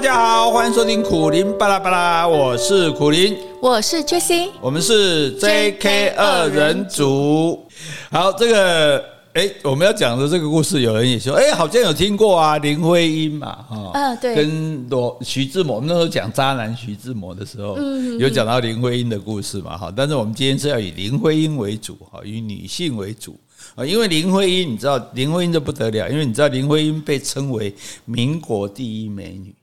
大家好，欢迎收听苦林巴拉巴拉，我是苦林，我是 Jessie，我们是 JK 二人。组。好，这个哎，我们要讲的这个故事，有人也说，哎，好像有听过啊，林徽因嘛，哈，啊，对，跟罗徐志摩，我们那时候讲渣男徐志摩的时候，嗯，有讲到林徽因的故事嘛，哈，但是我们今天是要以林徽因为主，哈，以女性为主。啊，因为林徽因，你知道林徽因就不得了，因为你知道林徽因被称为民国第一美女，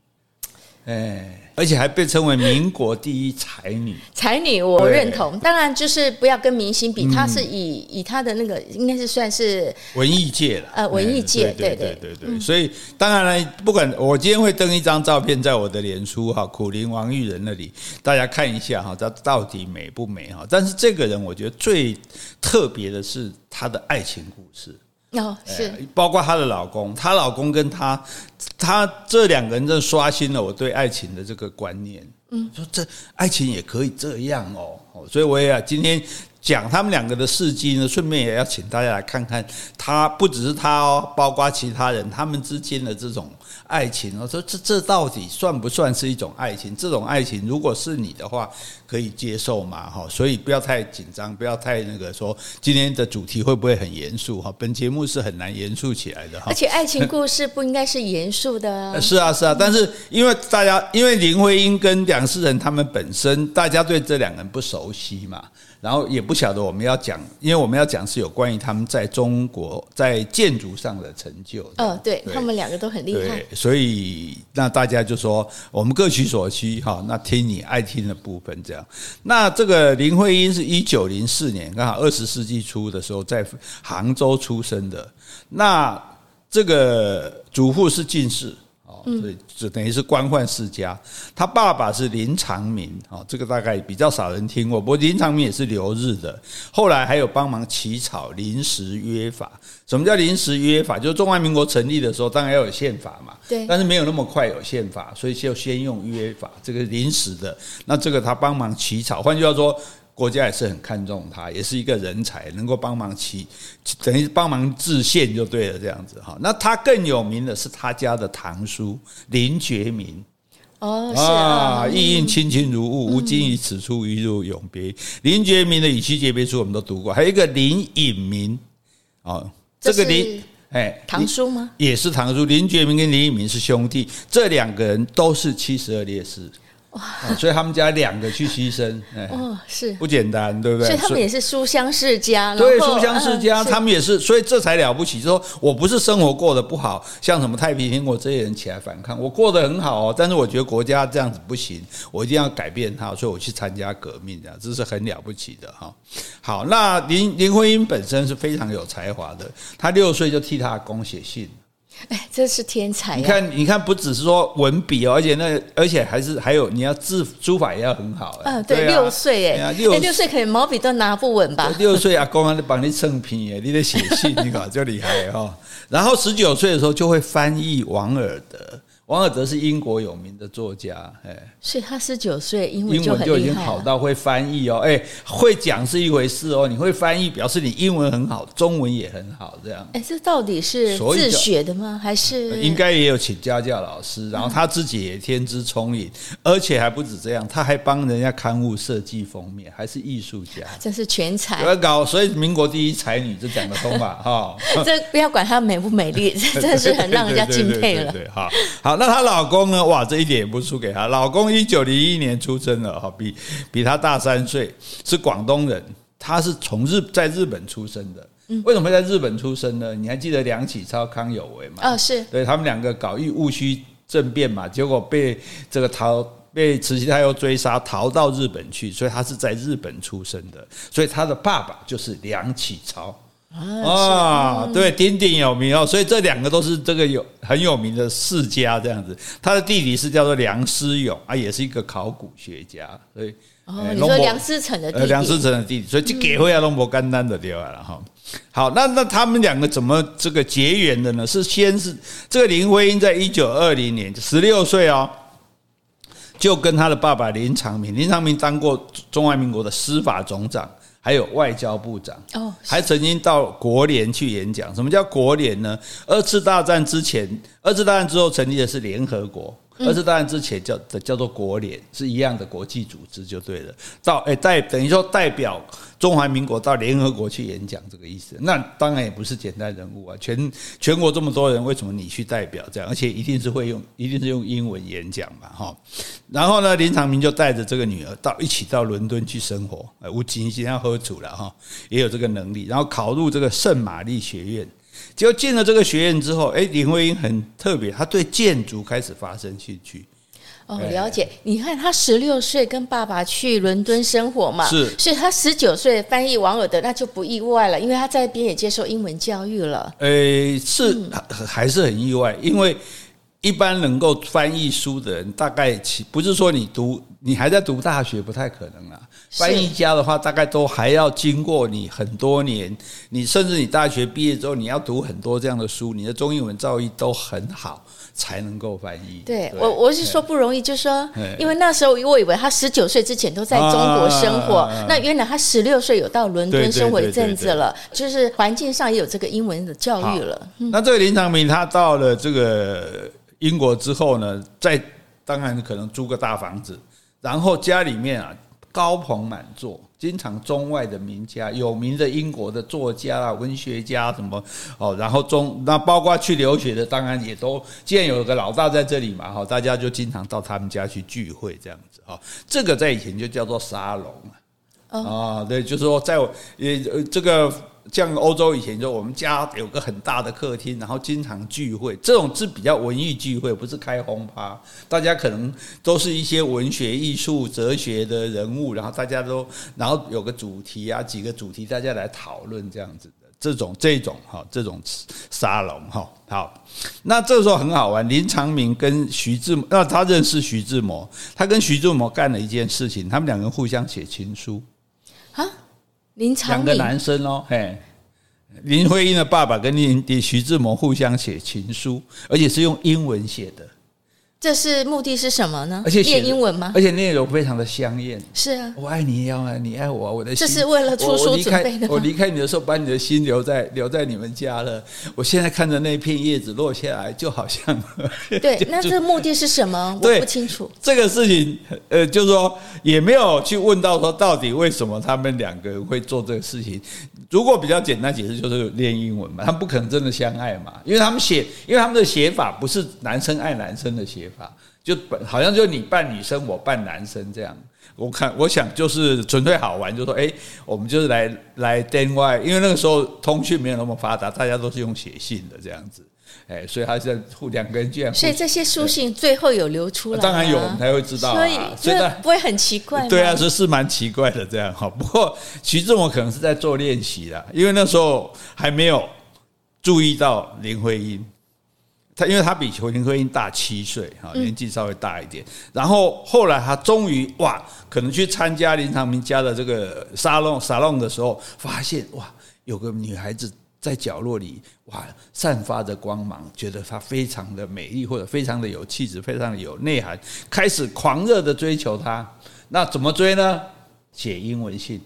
哎。而且还被称为民国第一才女，才女我认同。当然就是不要跟明星比，她是以以她的那个应该是算是文艺界了，呃，文艺界，对对对对。所以当然了，不管我今天会登一张照片在我的脸书哈，苦灵王玉人那里，大家看一下哈，她到底美不美哈？但是这个人我觉得最特别的是她的爱情故事。哦，是包括她的老公，她老公跟她，她这两个人真的刷新了我对爱情的这个观念。嗯，说这爱情也可以这样哦，所以我也要今天讲他们两个的事迹呢，顺便也要请大家来看看，他不只是他哦，包括其他人他们之间的这种。爱情，我说这这到底算不算是一种爱情？这种爱情，如果是你的话，可以接受吗？哈，所以不要太紧张，不要太那个说今天的主题会不会很严肃？哈，本节目是很难严肃起来的哈。而且爱情故事不应该是严肃的啊。是啊，是啊，但是因为大家因为林徽因跟梁思成他们本身，大家对这两个人不熟悉嘛。然后也不晓得我们要讲，因为我们要讲是有关于他们在中国在建筑上的成就。嗯、哦，对，对他们两个都很厉害。所以那大家就说我们各取所需哈，那听你爱听的部分这样。那这个林徽因是一九零四年，刚好二十世纪初的时候在杭州出生的。那这个祖父是进士。所以就等于是官宦世家，他爸爸是林长民，哦，这个大概比较少人听过。不过林长民也是留日的，后来还有帮忙起草临时约法。什么叫临时约法？就是中华民国成立的时候，当然要有宪法嘛，对，但是没有那么快有宪法，所以就先用约法，这个临时的。那这个他帮忙起草，换句话说。国家也是很看重他，也是一个人才，能够帮忙起，等于帮忙制宪就对了，这样子哈。那他更有名的是他家的堂叔林觉民哦，是啊，意应亲亲如故，吾今以此处与汝永别。林觉民的《与妻诀别书》我们都读过，还有一个林隐民哦，这个林哎，堂叔吗？也是堂叔，林觉民跟林隐民是兄弟，这两个人都是七十二烈士。哦、所以他们家两个去牺牲，哦，是不简单，对不对？所以他们也是书香世家，对，书香世家，他们也是，所以这才了不起。就说我不是生活过得不好，像什么太平天国这些人起来反抗，我过得很好哦。但是我觉得国家这样子不行，我一定要改变它，所以我去参加革命，这样这是很了不起的哈。好，那林林徽因本身是非常有才华的，她六岁就替她的公写信。哎，这是天才！你看，你看，不只是说文笔哦，而且那，而且还是还有，你要字书法也要很好。嗯，对，六岁哎，六六岁可能毛笔都拿不稳吧？六岁阿公还得帮你称批哎，你得写信，你搞就厉害哈。然后十九岁的时候就会翻译王尔德。王尔德是英国有名的作家，哎，所以他十九岁英文英文就已经好到会翻译哦，哎，会讲是一回事哦，你会翻译表示你英文很好，中文也很好，这样。哎，这到底是自学的吗？还是应该也有请家教老师，然后他自己也天资聪颖，而且还不止这样，他还帮人家刊物设计封面，还是艺术家，真是全才。要搞，所以民国第一才女这讲得通吧？哈，这不要管她美不美丽，这真是很让人家敬佩了。对，好，好。那她老公呢？哇，这一点也不输给她。老公一九零一年出生的，哈，比比她大三岁，是广东人。他是从日在日本出生的。为什么会在日本出生呢？你还记得梁启超、康有为吗？哦，是对他们两个搞戊戊戌政变嘛，结果被这个逃被慈禧太后追杀，逃到日本去，所以他是在日本出生的。所以他的爸爸就是梁启超。啊，对，鼎鼎有名哦，所以这两个都是这个有很有名的世家这样子。他的弟弟是叫做梁思永啊，也是一个考古学家。所以，哦，你说梁思成的弟弟，梁思成的弟弟，所以就给回来龙伯干丹的掉来了哈。好，那那他们两个怎么这个结缘的呢？是先是这个林徽因在一九二零年十六岁哦，就跟他的爸爸林长民，林长民当过中华民国的司法总长。还有外交部长哦，还曾经到国联去演讲。什么叫国联呢？二次大战之前，二次大战之后成立的是联合国，二次大战之前叫的叫做国联，是一样的国际组织就对了。到哎代等于说代表中华民国到联合国去演讲这个意思。那当然也不是简单人物啊，全全国这么多人，为什么你去代表这样？而且一定是会用，一定是用英文演讲嘛，哈。然后呢，林长民就带着这个女儿到一起到伦敦去生活，呃，吴京先要喝酒了哈，也有这个能力，然后考入这个圣玛丽学院。结果进了这个学院之后，哎，林徽因很特别，她对建筑开始发生兴趣。哦，了解。你看，她十六岁跟爸爸去伦敦生活嘛，是，所以她十九岁翻译王尔德，那就不意外了，因为她在那边也接受英文教育了。诶，是还是很意外，因为一般能够翻译书的人，大概其不是说你读，你还在读大学，不太可能啊。翻译家的话，大概都还要经过你很多年，你甚至你大学毕业之后，你要读很多这样的书，你的中英文造诣都很好，才能够翻译。对，对我我是说不容易，就是说，因为那时候我以为他十九岁之前都在中国生活，啊、那原来他十六岁有到伦敦生活一阵子了，就是环境上也有这个英文的教育了。那这个林长明他到了这个英国之后呢，在当然可能租个大房子，然后家里面啊。高朋满座，经常中外的名家、有名的英国的作家啊、文学家什么哦，然后中那包括去留学的，当然也都，既然有个老大在这里嘛，哈，大家就经常到他们家去聚会这样子哈。这个在以前就叫做沙龙啊，对，就是说在我也这个。像欧洲以前就我们家有个很大的客厅，然后经常聚会，这种是比较文艺聚会，不是开轰趴。大家可能都是一些文学、艺术、哲学的人物，然后大家都然后有个主题啊，几个主题大家来讨论这样子的这种这种哈这种沙龙哈好。那这时候很好玩，林长民跟徐志，那他认识徐志摩，他跟徐志摩干了一件事情，他们两个互相写情书啊。林长两个男生哦，嘿，林徽因的爸爸跟林徐志摩互相写情书，而且是用英文写的。这是目的是什么呢？而且念英文吗？而且内容非常的香艳。是啊，我爱你，要爱你爱我，我的心。这是为了出书准备的。我离开你的时候，把你的心留在留在你们家了。我现在看着那片叶子落下来，就好像。对，那这目的是什么？我不清楚。这个事情，呃，就是说也没有去问到说到底为什么他们两个人会做这个事情。如果比较简单解释，就是练英文嘛，他们不可能真的相爱嘛，因为他们写，因为他们的写法不是男生爱男生的写法，就本好像就你扮女生，我扮男生这样。我看，我想就是纯粹好玩，就说，哎，我们就是来来电话，因为那个时候通讯没有那么发达，大家都是用写信的这样子。哎，所以他是互两个人这样。所以这些书信最后有流出来，当然有，我们才会知道。所以这不会很奇怪？对啊，是是蛮奇怪的这样哈。不过徐志摩可能是在做练习啦，因为那时候还没有注意到林徽因。他因为他比林徽因大七岁哈，年纪稍微大一点。然后后来他终于哇，可能去参加林长民家的这个沙龙沙龙的时候，发现哇，有个女孩子。在角落里，哇，散发着光芒，觉得她非常的美丽，或者非常的有气质，非常的有内涵，开始狂热的追求她。那怎么追呢？写英文信。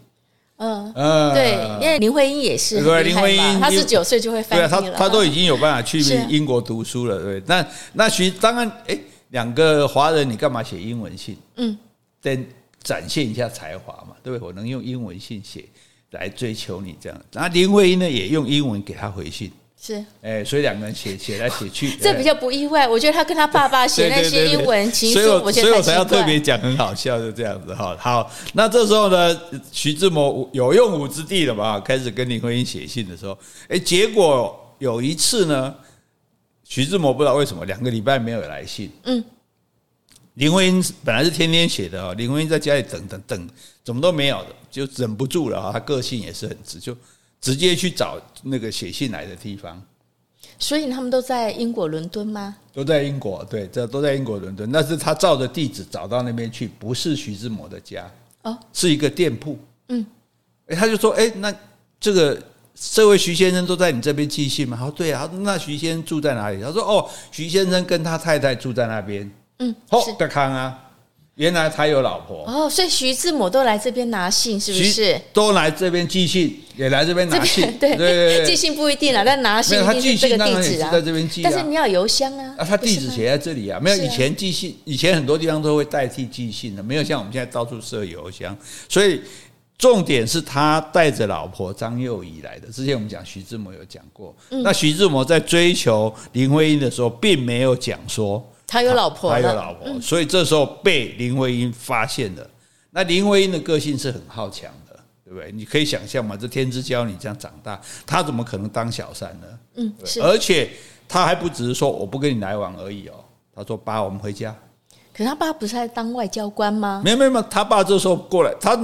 嗯嗯，对，因为林徽因也是，对，林徽因她是九岁就会翻译了，对啊，她她都已经有办法去英国读书了，对。那那其实当然，哎，两个华人，你干嘛写英文信？嗯，展展现一下才华嘛，对不对？我能用英文信写。来追求你这样，然后林徽因呢也用英文给他回信，是，哎，所以两个人写写来写去，这比较不意外。我觉得他跟他爸爸写那些英文情书，所以我所以我才要特别讲很好笑，就这样子哈。好，那这时候呢，徐志摩有用武之地了嘛，开始跟林徽因写信的时候，哎，结果有一次呢，徐志摩不知道为什么两个礼拜没有来信，嗯。林徽因本来是天天写的啊，林徽因在家里等等等，怎么都没有的，就忍不住了啊。他个性也是很直，就直接去找那个写信来的地方。所以他们都在英国伦敦吗？都在英国，对，这都在英国伦敦。但是他照着地址找到那边去，不是徐志摩的家哦，是一个店铺。嗯，哎，他就说，哎，那这个这位徐先生都在你这边寄信吗？他说对啊。那徐先生住在哪里？他说，哦，徐先生跟他太太住在那边。嗯，好，德康啊，原来他有老婆哦，所以徐志摩都来这边拿信，是不是？都来这边寄信，也来这边拿信。对对对，寄信不一定了，但拿信一定是这个地址啊。在这边寄，但是你要邮箱啊。啊，他地址写在这里啊。没有以前寄信，以前很多地方都会代替寄信的，没有像我们现在到处设邮箱。所以重点是他带着老婆张幼仪来的。之前我们讲徐志摩有讲过，那徐志摩在追求林徽因的时候，并没有讲说。他有老婆，他有老婆，所以这时候被林徽因发现了。那林徽因的个性是很好强的，对不对？你可以想象嘛，这天之骄女这样长大，她怎么可能当小三呢？嗯，是。而且她还不只是说我不跟你来往而已哦，她说爸，我们回家。可是他爸不是在当外交官吗？没有没有，他爸这时候过来，他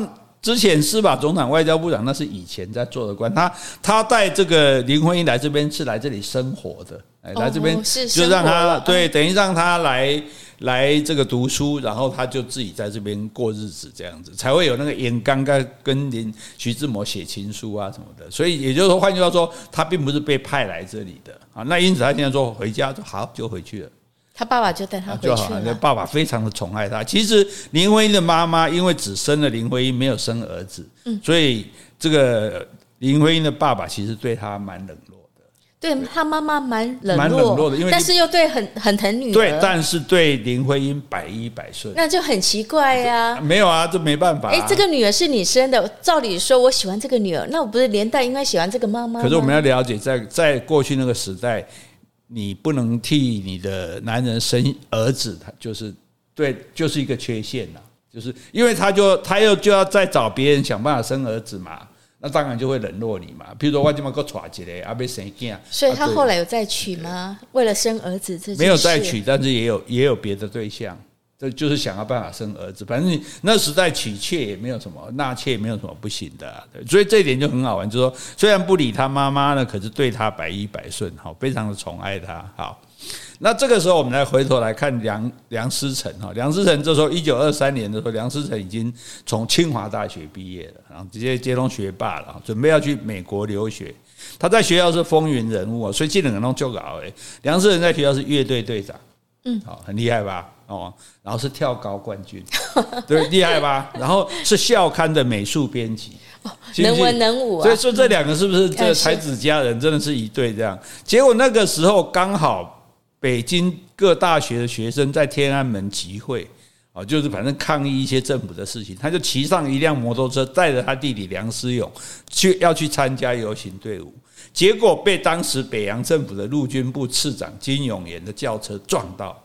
之前司法总长、外交部长，那是以前在做的官。他他带这个林徽因来这边是来这里生活的。来这边就让他对，等于让他来来这个读书，然后他就自己在这边过日子，这样子才会有那个演刚刚跟林徐志摩写情书啊什么的。所以也就是说，换句话说，他并不是被派来这里的啊。那因此他现在说回家就好，就回去了。他爸爸就带他回去那爸爸非常的宠爱他。其实林徽因的妈妈因为只生了林徽因，没有生儿子，所以这个林徽因的爸爸其实对他蛮冷落的。对他妈妈蛮冷落，蛮冷落的，因为但是又对很很疼女儿。对，但是对林徽因百依百顺，那就很奇怪呀。没有啊，这没办法。哎，这个女儿是你生的，照理说我喜欢这个女儿，那我不是连带应该喜欢这个妈妈？可是我们要了解，在在过去那个时代，你不能替你的男人生儿子，他就是对，就是一个缺陷呐，就是因为他就他又就要再找别人想办法生儿子嘛。那当然就会冷落你嘛。比如说我这么个娶起来，阿被生囝，所以他后来有再娶吗？为了生儿子，这没有再娶，但是也有也有别的对象，这就是想要办法生儿子。反正你那时代娶妾也没有什么，纳妾也没有什么不行的。所以这一点就很好玩，就是说虽然不理他妈妈呢，可是对他百依百顺，好，非常的宠爱他，好。那这个时候，我们来回头来看梁梁思成哈，梁思成这时候一九二三年的时候，梁思成已经从清华大学毕业了，然后直接接通学霸了，准备要去美国留学。他在学校是风云人物啊，所以技能可能就搞诶。梁思成在学校是乐队队长，嗯，好，很厉害吧？哦，然后是跳高冠军，对，厉害吧？然后是校刊的美术编辑，能文能武啊。所以说这两个是不是这才子佳人，真的是一对这样？结果那个时候刚好。北京各大学的学生在天安门集会，啊，就是反正抗议一些政府的事情，他就骑上一辆摩托车，带着他弟弟梁思永去要去参加游行队伍，结果被当时北洋政府的陆军部次长金永炎的轿车撞到，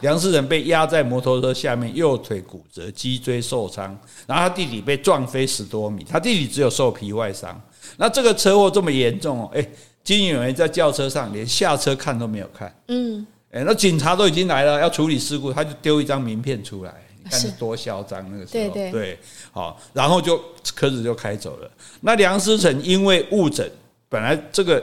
梁思成被压在摩托车下面，右腿骨折，脊椎受伤，然后他弟弟被撞飞十多米，他弟弟只有受皮外伤。那这个车祸这么严重哦，诶。金永元在轿车上连下车看都没有看，嗯，哎，那警察都已经来了，要处理事故，他就丢一张名片出来，你看是多嚣张那个时候，对对对，好，然后就车子就开走了。那梁思成因为误诊，本来这个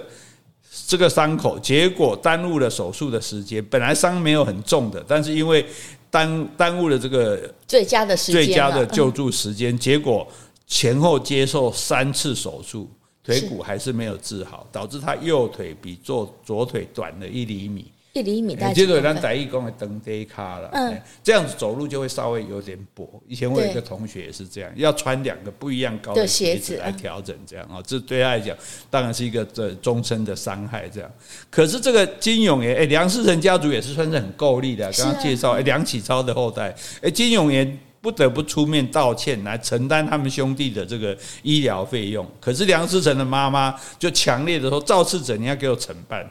这个伤口，结果耽误了手术的时间。本来伤没有很重的，但是因为耽耽误了这个最佳的时间，最佳的救助时间，结果前后接受三次手术。腿骨还是没有治好，导致他右腿比左左腿短了一厘米，一厘米。接着让台义工的蹬这一卡了，嗯，这样子走路就会稍微有点跛。以前我有一个同学也是这样，要穿两个不一样高的鞋子来调整，这样啊，这对他来讲当然是一个这终身的伤害。这样，可是这个金永炎，哎，梁思成家族也是算是很够力的。刚刚介绍，哎，梁启超的后代，哎，金永炎。不得不出面道歉来承担他们兄弟的这个医疗费用，可是梁思成的妈妈就强烈的说：“肇事者你要给我承办。”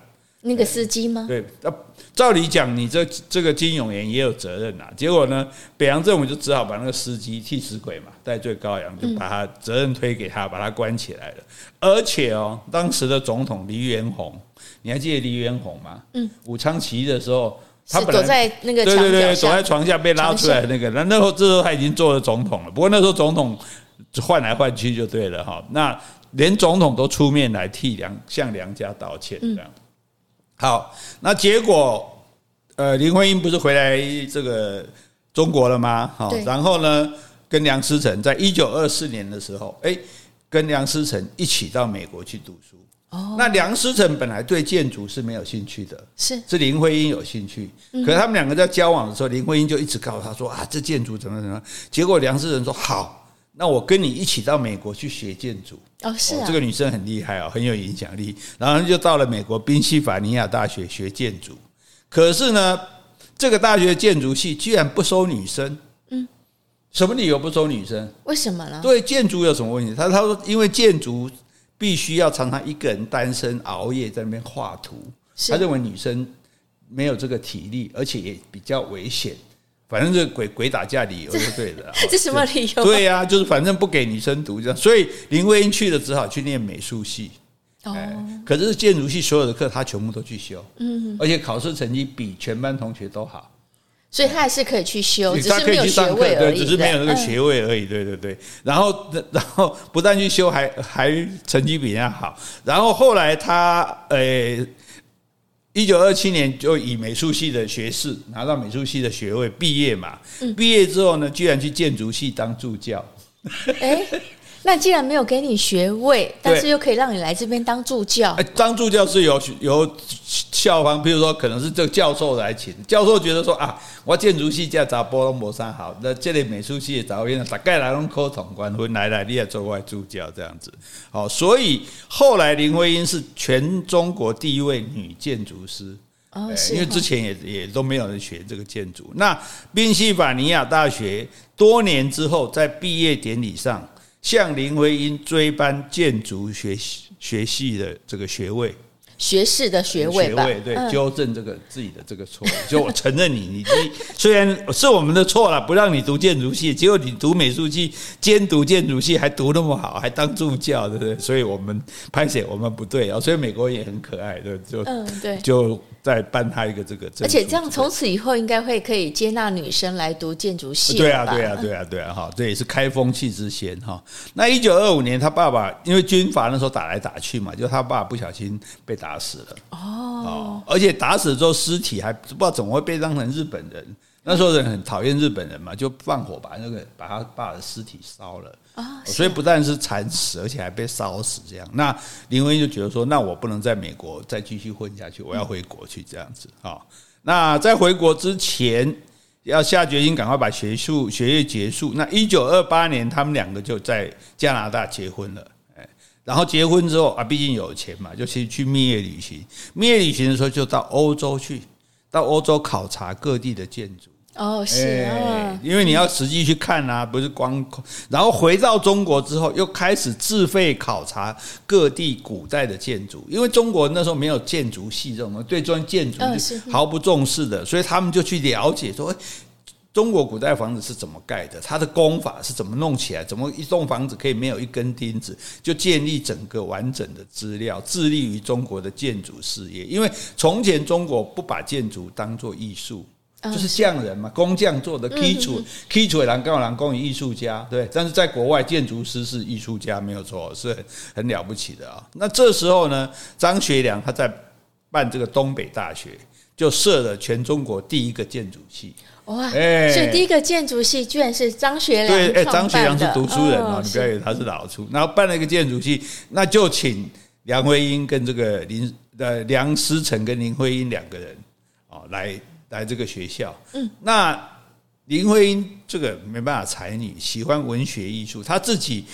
那个司机吗？对，那照理讲，你这这个金永炎也有责任呐。结果呢，北洋政府就只好把那个司机替死鬼嘛，戴罪羔羊，就把他责任推给他，把他关起来了。而且哦，当时的总统黎元洪，你还记得黎元洪吗？嗯，武昌起义的时候。他躲在那个对对对，躲在床下被拉出来的那个，那那时候这时候他已经做了总统了。不过那时候总统换来换去就对了哈。那连总统都出面来替梁向梁家道歉这样。好，那结果呃，林徽因不是回来这个中国了吗？好，然后呢，跟梁思成在一九二四年的时候，哎，跟梁思成一起到美国去读书。哦，那梁思成本来对建筑是没有兴趣的，是是林徽因有兴趣。可是他们两个在交往的时候，林徽因就一直告诉他说啊，这建筑怎么怎么。结果梁思成说好，那我跟你一起到美国去学建筑。哦，是啊，这个女生很厉害哦，很有影响力。然后就到了美国宾夕法尼亚大学学建筑。可是呢，这个大学建筑系居然不收女生。嗯，什么理由不收女生？为什么呢？对建筑有什么问题？他他说，因为建筑。必须要常常一个人单身熬夜在那边画图，他认为女生没有这个体力，而且也比较危险。反正这鬼鬼打架理由是对的。这什么理由？对呀，就是反正不给女生读这样。所以林徽因去了，只好去念美术系。哦，可是建筑系所有的课他全部都去修，嗯，而且考试成绩比全班同学都好。所以他还是可以去修，只是没有学位而已。对，只是没有那个学位而已。对对对。然后，然后不但去修，还还成绩比人家好。然后后来他呃，一九二七年就以美术系的学士拿到美术系的学位毕业嘛。毕业之后呢，居然去建筑系当助教。欸那既然没有给你学位，但是又可以让你来这边当助教。哎，当助教是由由校方，比如说可能是这个教授来请。教授觉得说啊，我建筑系叫查波龙博山好，那这里美术系的导演大概来龙科统关会来来，你也做外助教这样子。好，所以后来林徽因是全中国第一位女建筑师。哦，因为之前也也都没有人学这个建筑。那宾夕法尼亚大学多年之后，在毕业典礼上。向林徽因追颁建筑学学系的这个学位，学士的学位吧，学位对，纠正这个自己的这个错误，就我承认你，你 虽然是我们的错了，不让你读建筑系，结果你读美术系兼读建筑系，还读那么好，还当助教，对不对？所以我们拍写我们不对啊，所以美国也很可爱，对，就嗯对，就。再颁他一个这个，而且这样从此以后应该会可以接纳女生来读建筑系。对啊，对啊，对啊，对啊，哈，这也是开风气之先哈。那一九二五年，他爸爸因为军阀那时候打来打去嘛，就他爸爸不小心被打死了。哦，而且打死之后尸体还不知道怎么会被当成日本人。那时候人很讨厌日本人嘛，就放火把那个把他爸的尸体烧了啊，所以不但是惨死，而且还被烧死这样。那林徽因就觉得说，那我不能在美国再继续混下去，我要回国去这样子啊。那在回国之前，要下决心赶快把学术学业结束。那一九二八年，他们两个就在加拿大结婚了。哎，然后结婚之后啊，毕竟有钱嘛，就去去蜜月旅行。蜜月旅行的时候，就到欧洲去，到欧洲考察各地的建筑。哦，是啊，因为你要实际去看啊，不是光。然后回到中国之后，又开始自费考察各地古代的建筑，因为中国那时候没有建筑系这种对专建筑毫不重视的，所以他们就去了解说，中国古代房子是怎么盖的，它的工法是怎么弄起来，怎么一栋房子可以没有一根钉子就建立整个完整的资料，致力于中国的建筑事业。因为从前中国不把建筑当做艺术。就是匠人嘛，工匠做的基础，基础的人工人工艺术家，对。但是在国外，建筑师是艺术家，没有错，是很很了不起的啊。那这时候呢，张学良他在办这个东北大学，就设了全中国第一个建筑系。哇！哎，所以第一个建筑系居然是张学良。对，哎，张学良是读书人啊，你不要以为他是老粗。然后办了一个建筑系，那就请梁徽因跟这个林呃梁思成跟林徽因两个人啊来。来这个学校，嗯，那林徽因这个没办法，才女喜欢文学艺术，她自己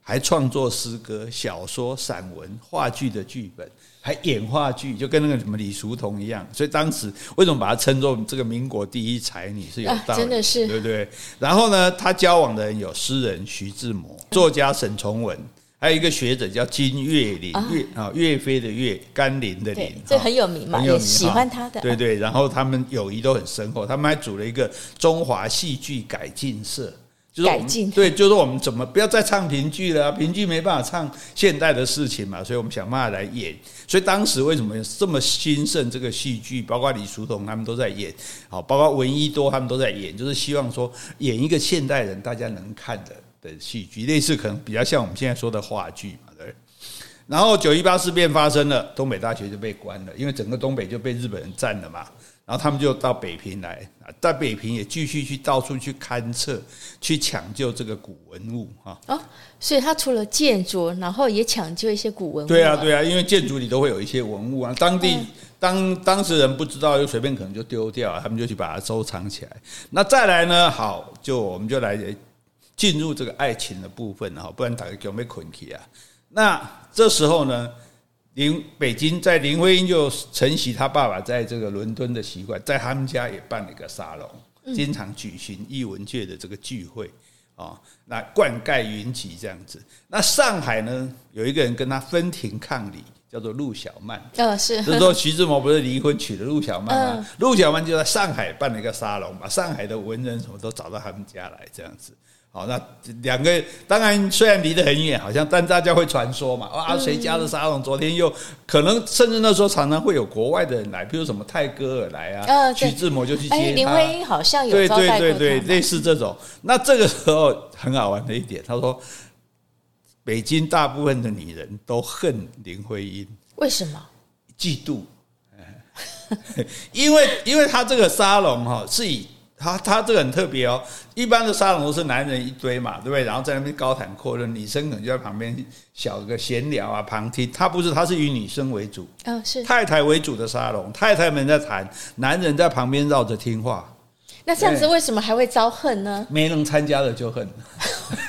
还创作诗歌、小说、散文、话剧的剧本，还演话剧，就跟那个什么李叔同一样。所以当时为什么把她称作这个民国第一才女是有道理，真的是对不对？然后呢，她交往的人有诗人徐志摩、作家沈从文。还有一个学者叫金岳霖，岳啊，岳飞的岳，甘霖的霖，这很有名嘛，也喜欢他的。对对，然后他们友谊都很深厚，他们还组了一个中华戏剧改进社，就是改进，对，就是我们怎么不要再唱评剧了，评剧没办法唱现代的事情嘛，所以我们想办法来演。所以当时为什么这么兴盛这个戏剧，包括李叔同他们都在演，好，包括闻一多他们都在演，就是希望说演一个现代人大家能看的。的戏剧类似，可能比较像我们现在说的话剧嘛，对。然后九一八事变发生了，东北大学就被关了，因为整个东北就被日本人占了嘛，然后他们就到北平来，在北平也继续去到处去勘测，去抢救这个古文物啊。哦，所以他除了建筑，然后也抢救一些古文物。对啊，对啊，因为建筑里都会有一些文物啊，当地当当事人不知道，就随便可能就丢掉，他们就去把它收藏起来。那再来呢？好，就我们就来进入这个爱情的部分哈，不然大家就没困起啊。那这时候呢？林北京在林徽因就承袭他爸爸在这个伦敦的习惯，在他们家也办了一个沙龙，经常举行艺文界的这个聚会啊，那灌溉云集这样子。那上海呢，有一个人跟他分庭抗礼，叫做陆小曼。呃，是。就是说徐志摩不是离婚娶了陆小曼吗？陆小曼就在上海办了一个沙龙，把上海的文人什么都找到他们家来这样子。好，那两个当然虽然离得很远，好像但大家会传说嘛。啊，谁家的沙龙昨天又可能甚至那时候常常会有国外的人来，比如什么泰戈尔来啊，徐志摩就去接他。林徽因好像有。对对对对，类似这种。那这个时候很好玩的一点，他说北京大部分的女人都恨林徽因，为什么？嫉妒。因为因为他这个沙龙哈是以。他他这个很特别哦，一般的沙龙都是男人一堆嘛，对不对？然后在那边高谈阔论，女生可能就在旁边小个闲聊啊，旁听。他不是，他是以女生为主，哦，是太太为主的沙龙，太太们在谈，男人在旁边绕着听话。那这样子为什么还会遭恨呢？没能参加的就恨。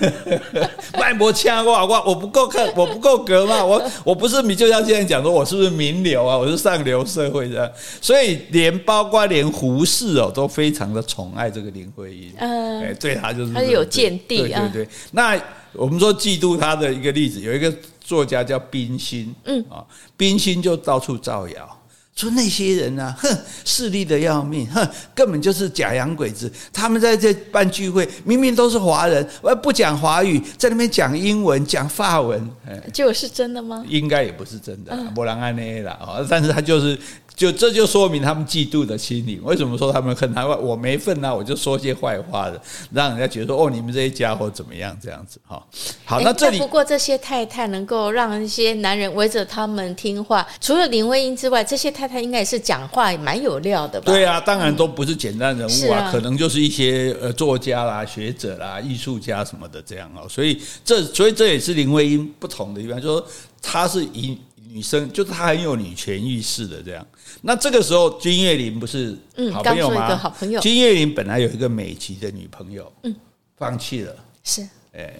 卖博枪我我我不够看，我不够格嘛，我我不是你就像现在讲说，我是不是名流啊？我是上流社会的，所以连包括连胡适哦都非常的宠爱这个林徽因，嗯，哎，对他就是他是有见地啊。对对对，那我们说嫉妒他的一个例子，有一个作家叫冰心，嗯啊，冰心就到处造谣。说那些人啊，哼，势利的要命，哼，根本就是假洋鬼子。他们在这办聚会，明明都是华人，而不讲华语，在那边讲英文、讲法文，结果是真的吗？应该也不是真的，不然安内啦。但是他就是。就这就说明他们嫉妒的心理。为什么说他们恨他？我没份啊，我就说些坏话的，让人家觉得说哦，你们这些家伙怎么样？这样子哈。好，那这里不过这些太太能够让一些男人围着他们听话，除了林徽因之外，这些太太应该也是讲话蛮有料的吧？对啊，当然都不是简单人物啊，可能就是一些呃作家啦、学者啦、艺术家什么的这样哦。所以这所以这也是林徽因不同的地方，就是说她是以。女生就是她很有女权意识的这样，那这个时候金岳霖不是好朋友吗？好朋友。金岳霖本来有一个美籍的女朋友，嗯，放弃了，是，哎，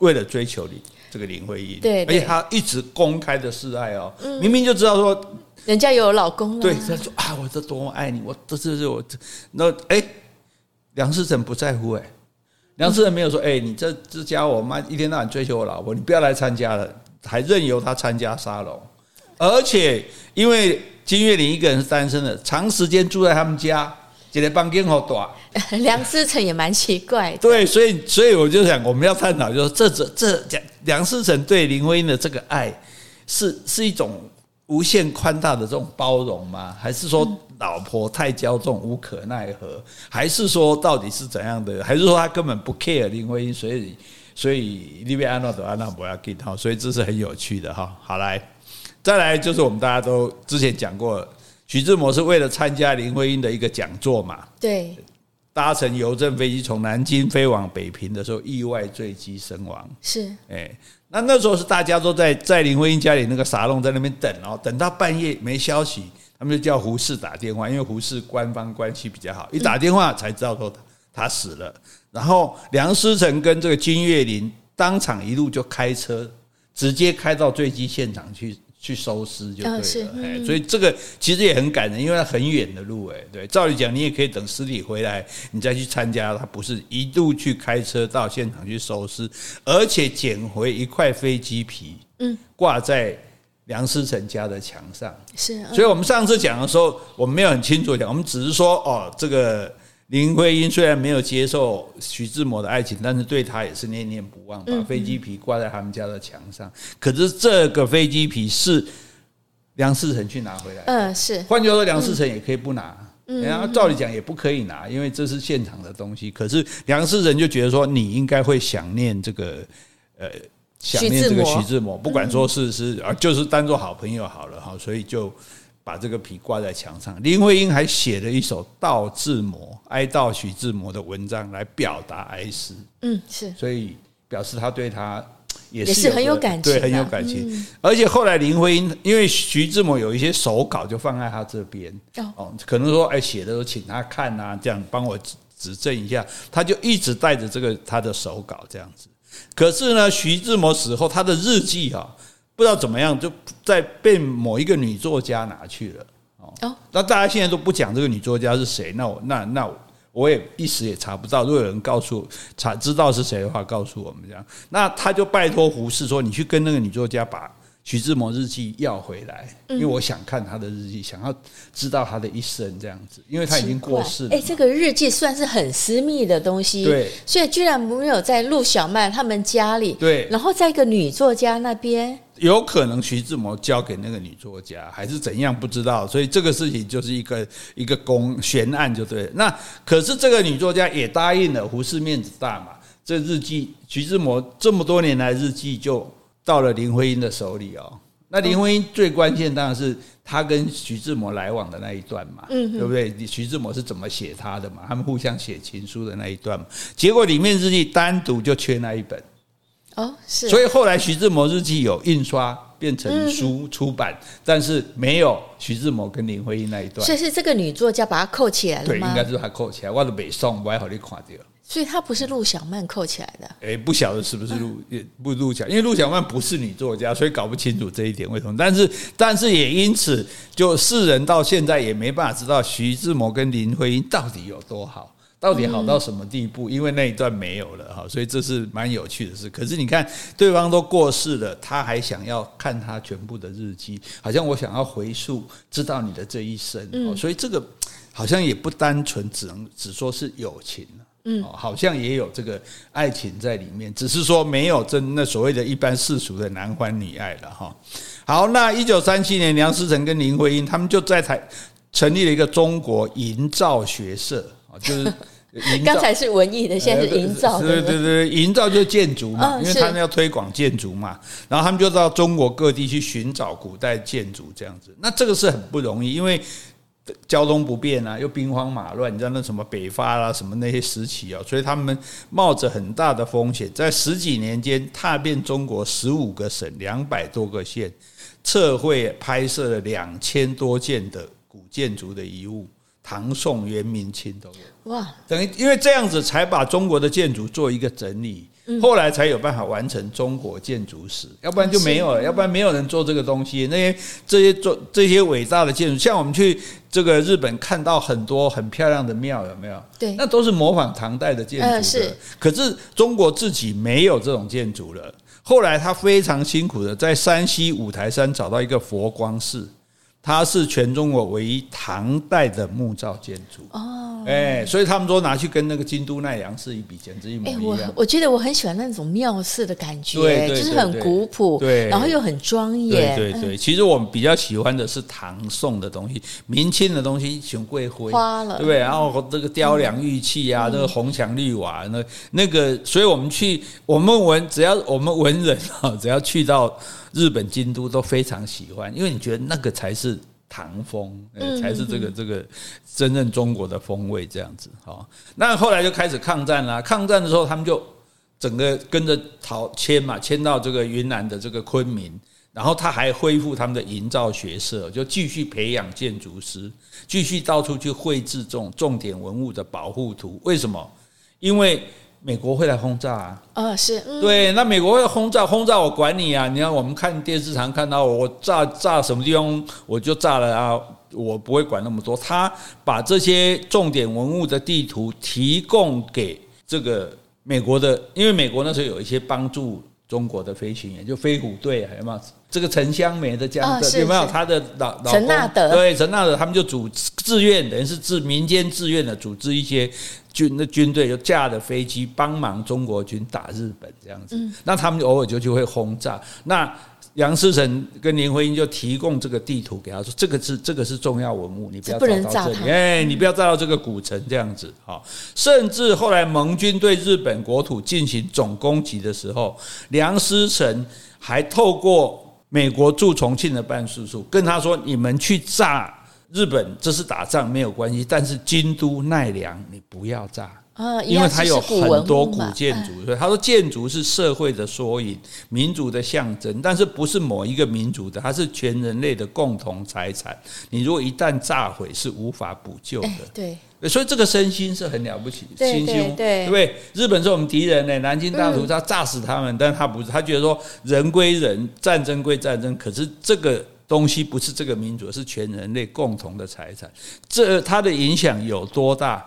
为了追求你这个林徽因，对，而且他一直公开的示爱哦，明明就知道说人家有老公了，对，他说啊，我这多么爱你，我这这是我这，那哎，梁思成不在乎哎，梁思成没有说哎，你这这家伙妈一天到晚追求我老婆，你不要来参加了。还任由他参加沙龙，而且因为金岳霖一个人是单身的，长时间住在他们家，觉得房间好短。梁思成也蛮奇怪的。对，所以所以我就想，我们要探讨，就是这这这梁思成对林徽因的这个爱，是是一种无限宽大的这种包容吗？还是说老婆太骄纵无可奈何？还是说到底是怎样的？还是说他根本不 care 林徽因，所以？所以利比安诺的安娜不要给他，所以这是很有趣的哈。好来，再来就是我们大家都之前讲过，徐志摩是为了参加林徽因的一个讲座嘛，对，搭乘邮政飞机从南京飞往北平的时候，意外坠机身亡。是，哎，那那时候是大家都在在林徽因家里那个沙龙在那边等哦，等到半夜没消息，他们就叫胡适打电话，因为胡适官方关系比较好，一打电话才知道说他死了。然后梁思成跟这个金岳霖当场一路就开车，直接开到坠机现场去去收尸就对了。哎，所以这个其实也很感人，因为它很远的路，哎，对，照理讲你也可以等尸体回来，你再去参加，他不是一路去开车到现场去收尸，而且捡回一块飞机皮，嗯，挂在梁思成家的墙上。是，所以我们上次讲的时候，我们没有很清楚讲，我们只是说哦，这个。林徽因虽然没有接受徐志摩的爱情，但是对他也是念念不忘，把飞机皮挂在他们家的墙上。可是这个飞机皮是梁思成去拿回来的，嗯，是。换句话说，梁思成也可以不拿，然后照理讲也不可以拿，因为这是现场的东西。可是梁思成就觉得说，你应该会想念这个，呃，想念这个徐志摩，不管说是是啊，就是当做好朋友好了哈，所以就。把这个皮挂在墙上。林徽因还写了一首悼志摩、哀悼徐志摩的文章来表达哀思。嗯，是，所以表示他对他也是很有感情，对，很有感情。而且后来林徽因因为徐志摩有一些手稿就放在他这边哦，可能说哎写的时候请他看啊，这样帮我指正一下，他就一直带着这个他的手稿这样子。可是呢，徐志摩死后，他的日记哈，不知道怎么样，就在被某一个女作家拿去了哦。那大家现在都不讲这个女作家是谁，那我那那我也一时也查不到。如果有人告诉查知道是谁的话，告诉我们这样。那他就拜托胡适说：“你去跟那个女作家把。”徐志摩日记要回来，因为我想看他的日记，想要知道他的一生这样子，因为他已经过世了。哎，这个日记算是很私密的东西，对，所以居然没有在陆小曼他们家里，对，然后在一个女作家那边，有可能徐志摩交给那个女作家，还是怎样不知道，所以这个事情就是一个一个公悬案就对。那可是这个女作家也答应了，胡适面子大嘛，这日记徐志摩这么多年来日记就。到了林徽因的手里哦，那林徽因最关键当然是她跟徐志摩来往的那一段嘛，嗯，对不对？徐志摩是怎么写她的嘛？他们互相写情书的那一段嘛，结果里面日记单独就缺那一本，哦，是，所以后来徐志摩日记有印刷变成书出版，但是没有徐志摩跟林徽因那一段，所以是这个女作家把它扣起来了？对，应该是她扣起来，我都没送，我还好你看掉。所以她不是陆小曼扣起来的。哎，不晓得是不是陆也不陆小，因为陆小曼不是女作家，所以搞不清楚这一点为什么。但是，但是也因此，就世人到现在也没办法知道徐志摩跟林徽因到底有多好，到底好到什么地步，因为那一段没有了哈。所以这是蛮有趣的事。可是你看，对方都过世了，他还想要看他全部的日记，好像我想要回溯，知道你的这一生。所以这个好像也不单纯，只能只说是友情。嗯，好像也有这个爱情在里面，只是说没有真那所谓的一般世俗的男欢女爱了哈。好，那一九三七年，梁思成跟林徽因他们就在台成立了一个中国营造学社啊，就是刚才是文艺的，现在是营造，对对？对，营造就是建筑嘛，因为他们要推广建筑嘛，然后他们就到中国各地去寻找古代建筑这样子，那这个是很不容易，因为。交通不便啊，又兵荒马乱，你知道那什么北伐啦，什么那些时期啊，所以他们冒着很大的风险，在十几年间踏遍中国十五个省、两百多个县，测绘拍摄了两千多件的古建筑的遗物，唐宋元明清都有。哇，等于因为这样子才把中国的建筑做一个整理。后来才有办法完成中国建筑史，要不然就没有了，要不然没有人做这个东西。那些这些做这些伟大的建筑，像我们去这个日本看到很多很漂亮的庙，有没有？对，那都是模仿唐代的建筑的。是，可是中国自己没有这种建筑了。后来他非常辛苦的在山西五台山找到一个佛光寺。它是全中国唯一唐代的木造建筑哦，哎，所以他们说拿去跟那个京都奈良寺一比，简直一模一样。我我觉得我很喜欢那种庙式的感觉，对，就是很古朴，对，然后又很庄严。对对对，其实我们比较喜欢的是唐宋的东西，明清的东西雄贵灰花了，对不对？然后这个雕梁玉砌啊，那个红墙绿瓦，那那个，所以我们去，我们文只要我们文人啊，只要去到。日本京都都非常喜欢，因为你觉得那个才是唐风，才是这个这个真正中国的风味这样子。好，那后来就开始抗战了。抗战的时候，他们就整个跟着逃迁嘛，迁到这个云南的这个昆明。然后他还恢复他们的营造学社，就继续培养建筑师，继续到处去绘制这种重点文物的保护图。为什么？因为美国会来轰炸啊！呃，是，对，那美国会轰炸，轰炸我管你啊！你看我们看电视常看到我炸炸什么地方，我就炸了啊！我不会管那么多。他把这些重点文物的地图提供给这个美国的，因为美国那时候有一些帮助中国的飞行员，就飞虎队还有没有？这个陈香梅的这样的有没有？他的老老陈纳德对陈纳德，他们就组志愿，等于是自民间自愿的组织一些。军的军队就驾着飞机帮忙中国军打日本这样子，那他们就偶尔就就会轰炸。那梁思成跟林徽因就提供这个地图给他说，这个是这个是重要文物，你不要炸到这里，哎，你不要炸到这个古城这样子啊。甚至后来盟军对日本国土进行总攻击的时候，梁思成还透过。美国驻重庆的办事处，跟他说：“你们去炸日本，这是打仗没有关系，但是京都奈良你不要炸。”啊，因为它有很多古建筑，所以他说建筑是社会的缩影，民族的象征，但是不是某一个民族的，它是全人类的共同财产。你如果一旦炸毁，是无法补救的。对，所以这个身心是很了不起，心胸，对不对？日本是我们敌人呢，南京大屠杀炸死他们，但他不是，他觉得说人归人，战争归战争，可是这个东西不是这个民族，是全人类共同的财产。这它的影响有多大？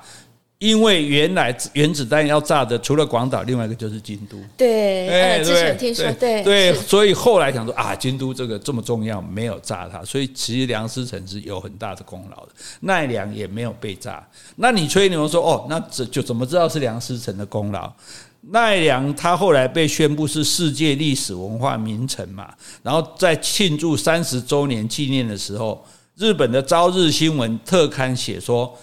因为原来原子弹要炸的，除了广岛，另外一个就是京都。对，哎，之前听说，对对，所以后来想说啊，京都这个这么重要，没有炸它，所以其实梁思成是有很大的功劳的。奈良也没有被炸，那你吹牛说哦，那这就怎么知道是梁思成的功劳？奈良他后来被宣布是世界历史文化名城嘛，然后在庆祝三十周年纪念的时候，日本的朝日新闻特刊写说。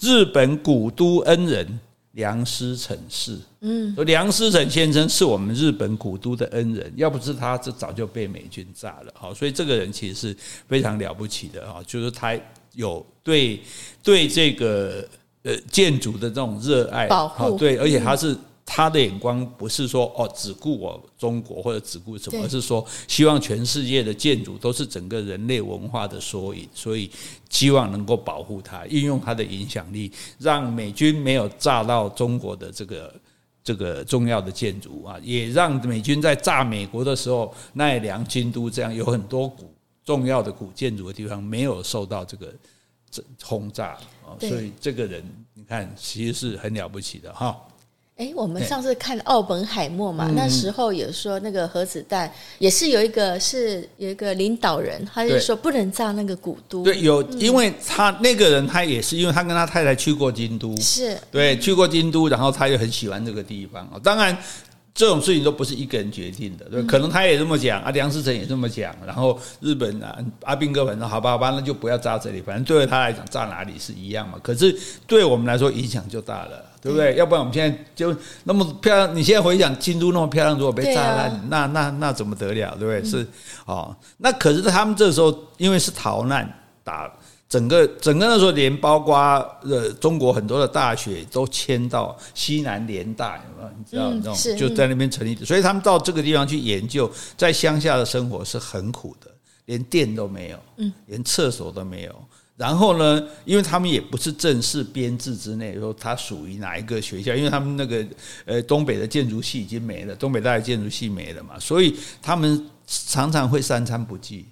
日本古都恩人梁思成是，嗯，梁思成先生是我们日本古都的恩人，要不是他，这早就被美军炸了。好，所以这个人其实是非常了不起的啊，就是他有对对这个呃建筑的这种热爱，保护，对，而且他是。他的眼光不是说哦，只顾我中国或者只顾什么，而是说希望全世界的建筑都是整个人类文化的缩影，所以希望能够保护它，运用它的影响力，让美军没有炸到中国的这个这个重要的建筑啊，也让美军在炸美国的时候，奈良、京都这样有很多古重要的古建筑的地方没有受到这个轰炸啊，所以这个人你看其实是很了不起的哈。哎，我们上次看奥本海默嘛，那时候有说那个核子弹也是有一个是有一个领导人，他就说不能炸那个古都。对，有，因为他那个人他也是因为他跟他太太去过京都，是对去过京都，然后他又很喜欢这个地方。当然。这种事情都不是一个人决定的，对，可能他也这么讲，啊，梁思成也这么讲，然后日本啊，阿兵哥反正好吧，好吧，那就不要炸这里，反正对他来讲炸哪里是一样嘛。可是对我们来说影响就大了，对不对？要不然我们现在就那么漂亮，你现在回想京都那么漂亮，如果被炸烂，那那那怎么得了，对不对？是哦，那可是他们这时候因为是逃难打。整个整个那时候，连包括呃中国很多的大学都迁到西南联大，有没有？你知道那种就在那边成立，所以他们到这个地方去研究，在乡下的生活是很苦的，连电都没有，嗯，连厕所都没有。然后呢，因为他们也不是正式编制之内，说他属于哪一个学校，因为他们那个呃东北的建筑系已经没了，东北大学建筑系没了嘛，所以他们常常会三餐不继。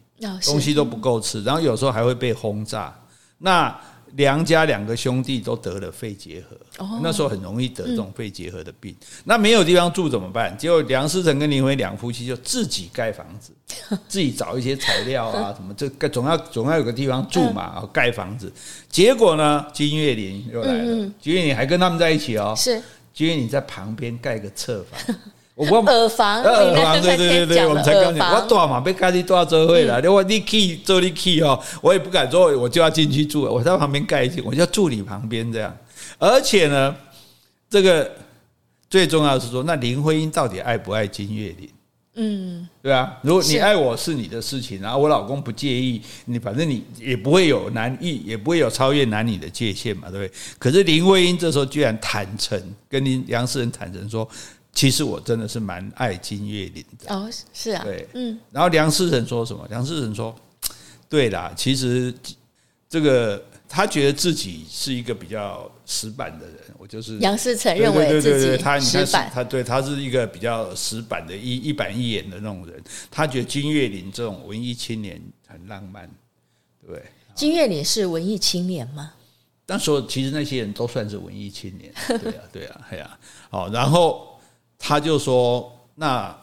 东西都不够吃，然后有时候还会被轰炸。那梁家两个兄弟都得了肺结核，那时候很容易得这种肺结核的病。那没有地方住怎么办？结果梁思成跟林徽因两夫妻就自己盖房子，自己找一些材料啊 什么，这总要总要有个地方住嘛，盖房子。结果呢，金岳霖又来了，金岳霖还跟他们在一起哦，是金岳霖在旁边盖个侧房。我耳房，耳房，对对对对，我们才刚讲，我多嘛被盖的多少周会了，我你去做你去哦，我也不敢说，我就要进去住，我在旁边盖一间，我就要住你旁边这样。而且呢，这个最重要的是说，那林徽因到底爱不爱金岳霖？嗯，对啊，如果你爱我是你的事情，然后我老公不介意，你反正你也不会有男女，也不会有超越男女的界限嘛，对不对？可是林徽因这时候居然坦诚跟林杨世仁坦诚说。其实我真的是蛮爱金岳霖的哦，是啊，对，嗯，然后梁思成说什么？梁思成说，对啦，其实这个他觉得自己是一个比较死板的人，我就是梁思成认为自己他你看他对他是一个比较死板的一一板一眼的那种人，他觉得金岳霖这种文艺青年很浪漫，对。金岳霖是文艺青年吗？那时候其实那些人都算是文艺青年，对啊，对啊，对啊，好，然后。他就说：“那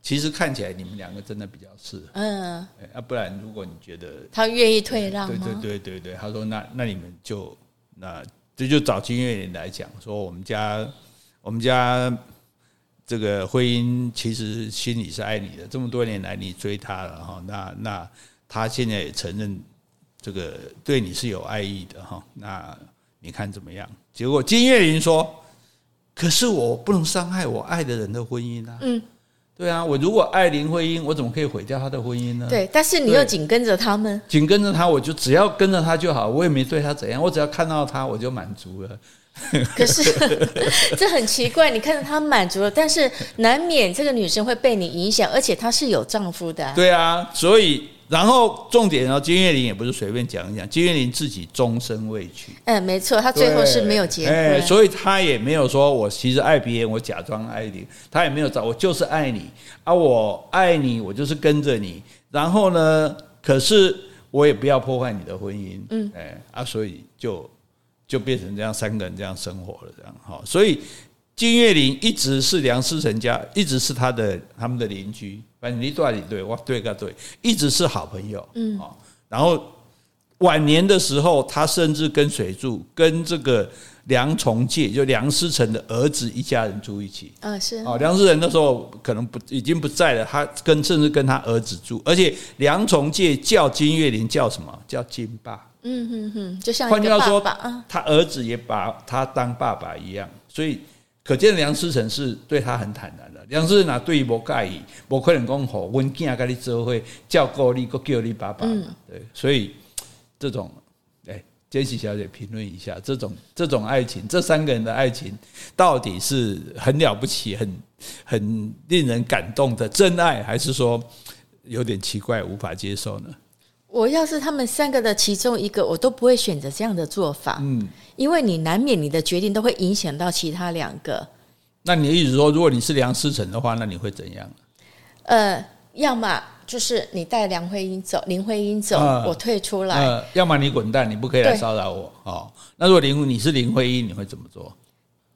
其实看起来你们两个真的比较适合，嗯，啊不然如果你觉得他愿意退让，对对对对对，他说那那你们就那这就找金岳霖来讲说，我们家我们家这个婚姻其实心里是爱你的，这么多年来你追他了哈，那那他现在也承认这个对你是有爱意的哈，那你看怎么样？结果金岳霖说。”可是我不能伤害我爱的人的婚姻啊！嗯，对啊，我如果爱林徽因，我怎么可以毁掉她的婚姻呢？对，但是你又紧跟着他们，紧跟着他，我就只要跟着他就好，我也没对他怎样，我只要看到他，我就满足了。可是 这很奇怪，你看着他满足了，但是难免这个女生会被你影响，而且她是有丈夫的啊。对啊，所以然后重点呢，金岳霖也不是随便讲一讲，金岳霖自己终身未娶。嗯，没错，他最后是没有结婚，哎，所以他也没有说我其实爱别人，我假装爱你，他也没有找我就是爱你啊，我爱你，我就是跟着你，然后呢，可是我也不要破坏你的婚姻，嗯，哎啊，所以就。就变成这样，三个人这样生活了，这样哈。所以金岳霖一直是梁思成家，一直是他的他们的邻居，反正你对你对，我对个对，一直是好朋友。嗯，然后晚年的时候，他甚至跟谁住跟这个梁从诫，就梁思成的儿子一家人住一起。啊，是啊，梁思成那时候可能不已经不在了，他跟甚至跟他儿子住，而且梁从诫叫金岳霖叫什么？叫金爸。嗯哼哼，就像换句话说，他儿子也把他当爸爸一样，所以可见梁思成是对他很坦然的。梁思成哪对于不介意，不可能讲吼，温囝跟你做会叫过你，叫你爸爸。对，所以这种，哎，杰西小姐评论一下，这种这种爱情，这三个人的爱情到底是很了不起、很很令人感动的真爱，还是说有点奇怪、无法接受呢？我要是他们三个的其中一个，我都不会选择这样的做法。嗯，因为你难免你的决定都会影响到其他两个。那你的意思说，如果你是梁思成的话，那你会怎样？呃，要么就是你带梁慧英走，林徽因走，呃、我退出来；呃、要么你滚蛋，你不可以来骚扰我。对哦，那如果林你是林徽因，你会怎么做？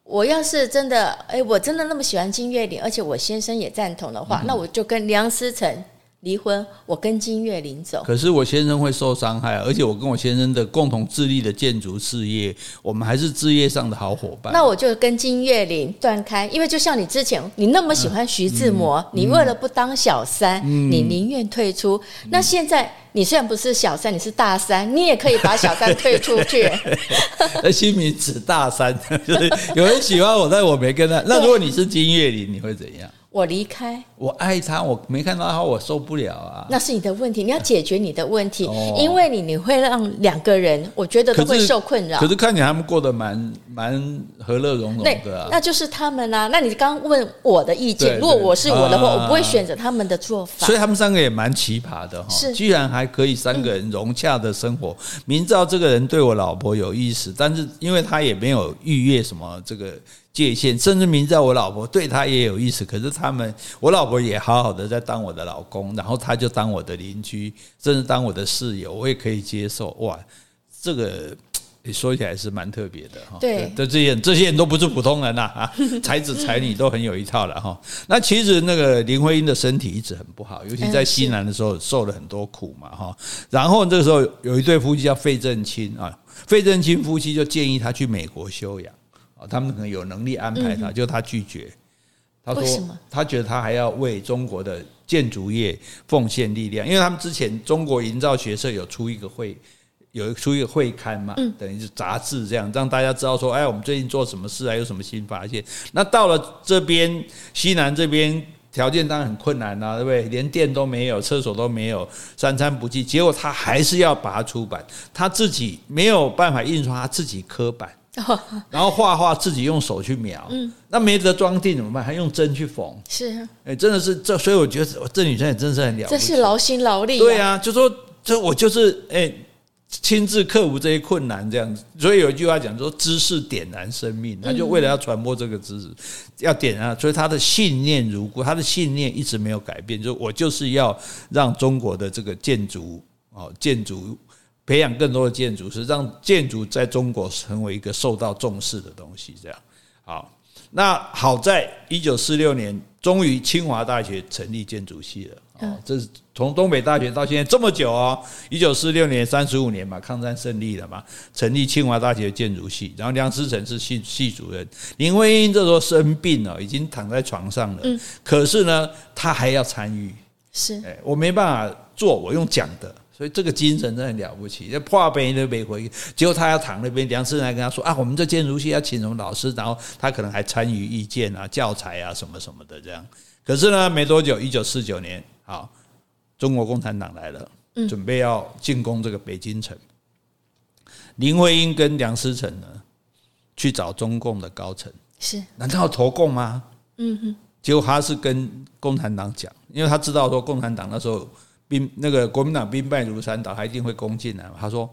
我要是真的，哎，我真的那么喜欢金岳霖，而且我先生也赞同的话，嗯、那我就跟梁思成。离婚，我跟金岳霖走。可是我先生会受伤害，而且我跟我先生的共同致力的建筑事业，我们还是事业上的好伙伴。那我就跟金岳霖断开，因为就像你之前，你那么喜欢徐志摩，你为了不当小三，嗯、你宁愿退出。嗯、那现在你虽然不是小三，你是大三，你也可以把小三退出去。那新名指大三，就是有人喜欢我，但我没跟他。那如果你是金岳霖，你会怎样？我离开，我爱他，我没看到他，我受不了啊！那是你的问题，你要解决你的问题，哦、因为你你会让两个人，我觉得都会受困扰。可是看起来他们过得蛮蛮和乐融融的啊。那就是他们啊。那你刚问我的意见，如果我是我的话，我不会选择他们的做法。所以他们三个也蛮奇葩的哈，是居然还可以三个人融洽的生活。嗯、明知道这个人对我老婆有意思，但是因为他也没有逾越什么这个。界限，甚至明知道我老婆对他也有意思，可是他们，我老婆也好好的在当我的老公，然后他就当我的邻居，甚至当我的室友，我也可以接受。哇，这个你说起来是蛮特别的哈。对，这这些人，这些人都不是普通人呐啊，才子才女都很有一套了哈。那其实那个林徽因的身体一直很不好，尤其在西南的时候受了很多苦嘛哈。然后这个时候有一对夫妻叫费正清啊，费正清夫妻就建议他去美国休养。他们可能有能力安排他，就他拒绝。他说：“他觉得他还要为中国的建筑业奉献力量，因为他们之前中国营造学社有出一个会，有出一个会刊嘛，等于是杂志这样，让大家知道说，哎，我们最近做什么事，还有什么新发现。那到了这边西南这边，条件当然很困难呐，对不对？连电都没有，厕所都没有，三餐不继。结果他还是要把它出版，他自己没有办法印刷，他自己刻版。” 然后画画自己用手去描，嗯，那没得装订怎么办？还用针去缝，是，哎，真的是这，所以我觉得这女生也真是很了不起，这是劳心劳力，对啊，就说这我就是哎，亲自克服这些困难这样子。所以有一句话讲说，知识点燃生命，他就为了要传播这个知识，要点燃，所以他的信念如故，他的信念一直没有改变，就我就是要让中国的这个建筑哦，建筑。培养更多的建筑师，让建筑在中国成为一个受到重视的东西。这样好，那好在一九四六年，终于清华大学成立建筑系了。哦，这是从东北大学到现在这么久哦。一九四六年三十五年嘛，抗战胜利了嘛，成立清华大学建筑系。然后梁思成是系系主任，林徽因这时候生病了，已经躺在床上了。嗯，可是呢，他还要参与。是，哎，我没办法做，我用讲的。所以这个精神真的很了不起，这破病都没回，结果他要躺那边，梁思成还跟他说啊，我们这建筑系要请什么老师，然后他可能还参与意见啊、教材啊什么什么的这样。可是呢，没多久，一九四九年，好，中国共产党来了，准备要进攻这个北京城。林徽因跟梁思成呢，去找中共的高层，是，难道要投共吗？嗯哼。结果他是跟共产党讲，因为他知道说共产党那时候兵那个国民党兵败如山倒，他一定会攻进来嘛。他说，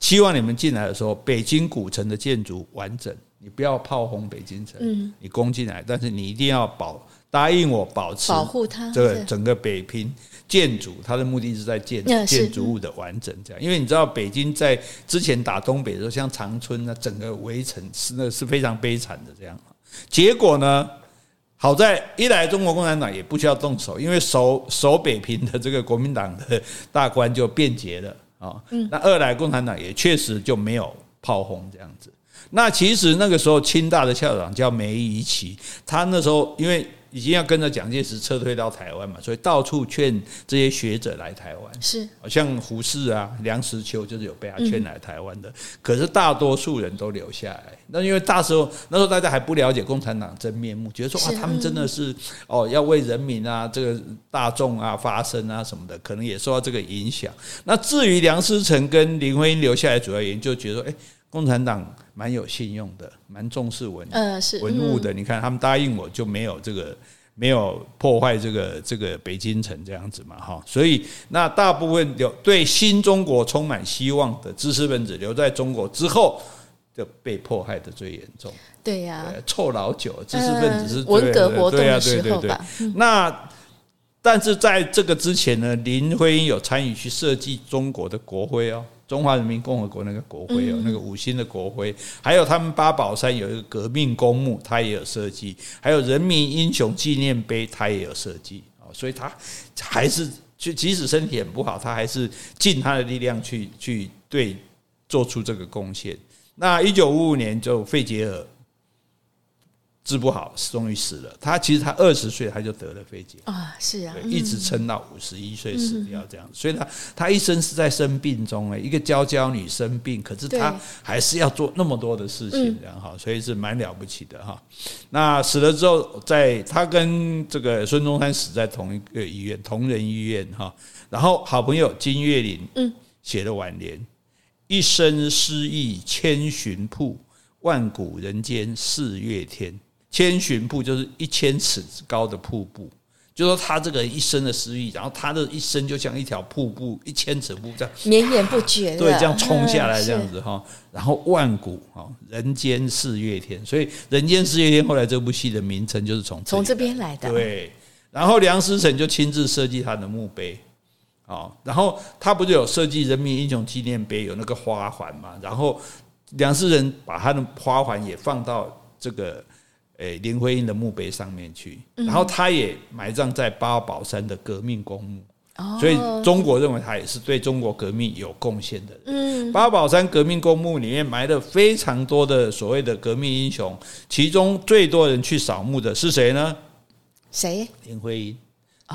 希望你们进来的时候，北京古城的建筑完整，你不要炮轰北京城，嗯你攻进来，但是你一定要保答应我保持保护它，这个整个北平建筑，它的目的是在建建筑物的完整，这样，因为你知道北京在之前打东北的时候，像长春啊，整个围城是那是非常悲惨的这样，结果呢？好在一来中国共产党也不需要动手，因为守守北平的这个国民党的大官就变节了啊。那二来共产党也确实就没有炮轰这样子。那其实那个时候清大的校长叫梅贻琦，他那时候因为。已经要跟着蒋介石撤退到台湾嘛，所以到处劝这些学者来台湾。是，像胡适啊、梁实秋就是有被他劝来台湾的。可是大多数人都留下来。那因为大时候那时候大家还不了解共产党真面目，觉得说啊，他们真的是哦要为人民啊、这个大众啊发声啊什么的，可能也受到这个影响。那至于梁思成跟林徽因留下来，主要原因就觉得说，哎。共产党蛮有信用的，蛮重视文呃是文物的。你看，他们答应我就没有这个没有破坏这个这个北京城这样子嘛哈。所以那大部分有对新中国充满希望的知识分子留在中国之后，就被迫害的最严重。对呀，臭老九知识分子是文革活动的时候吧。那但是在这个之前呢，林徽因有参与去设计中国的国徽哦。中华人民共和国那个国徽有那个五星的国徽，还有他们八宝山有一个革命公墓，他也有设计，还有人民英雄纪念碑，他也有设计啊，所以他还是就即使身体很不好，他还是尽他的力量去去对做出这个贡献。那一九五五年就肺结核。治不好，终于死了。他其实他二十岁他就得了肺结啊，是啊，一直撑到五十一岁死掉这样。所以他他一生是在生病中哎，一个娇娇女生病，可是他还是要做那么多的事情这样哈，所以是蛮了不起的哈。那死了之后，在他跟这个孙中山死在同一个医院，同仁医院哈。然后好朋友金岳霖嗯写的挽联：一生诗意千寻瀑，万古人间四月天。千寻瀑就是一千尺高的瀑布，就说他这个一生的诗意，然后他的一生就像一条瀑布，一千尺瀑布这样绵延不绝，对，这样冲下来这样子哈。然后万古哈，人间四月天，所以人间四月天后来这部戏的名称就是从从这边来的。对，然后梁思成就亲自设计他的墓碑，哦，然后他不是有设计人民英雄纪念碑有那个花环嘛？然后梁思成把他的花环也放到这个。诶，林徽因的墓碑上面去，然后他也埋葬在八宝山的革命公墓，所以中国认为他也是对中国革命有贡献的人。八宝山革命公墓里面埋了非常多的所谓的革命英雄，其中最多人去扫墓的是谁呢？谁？林徽因。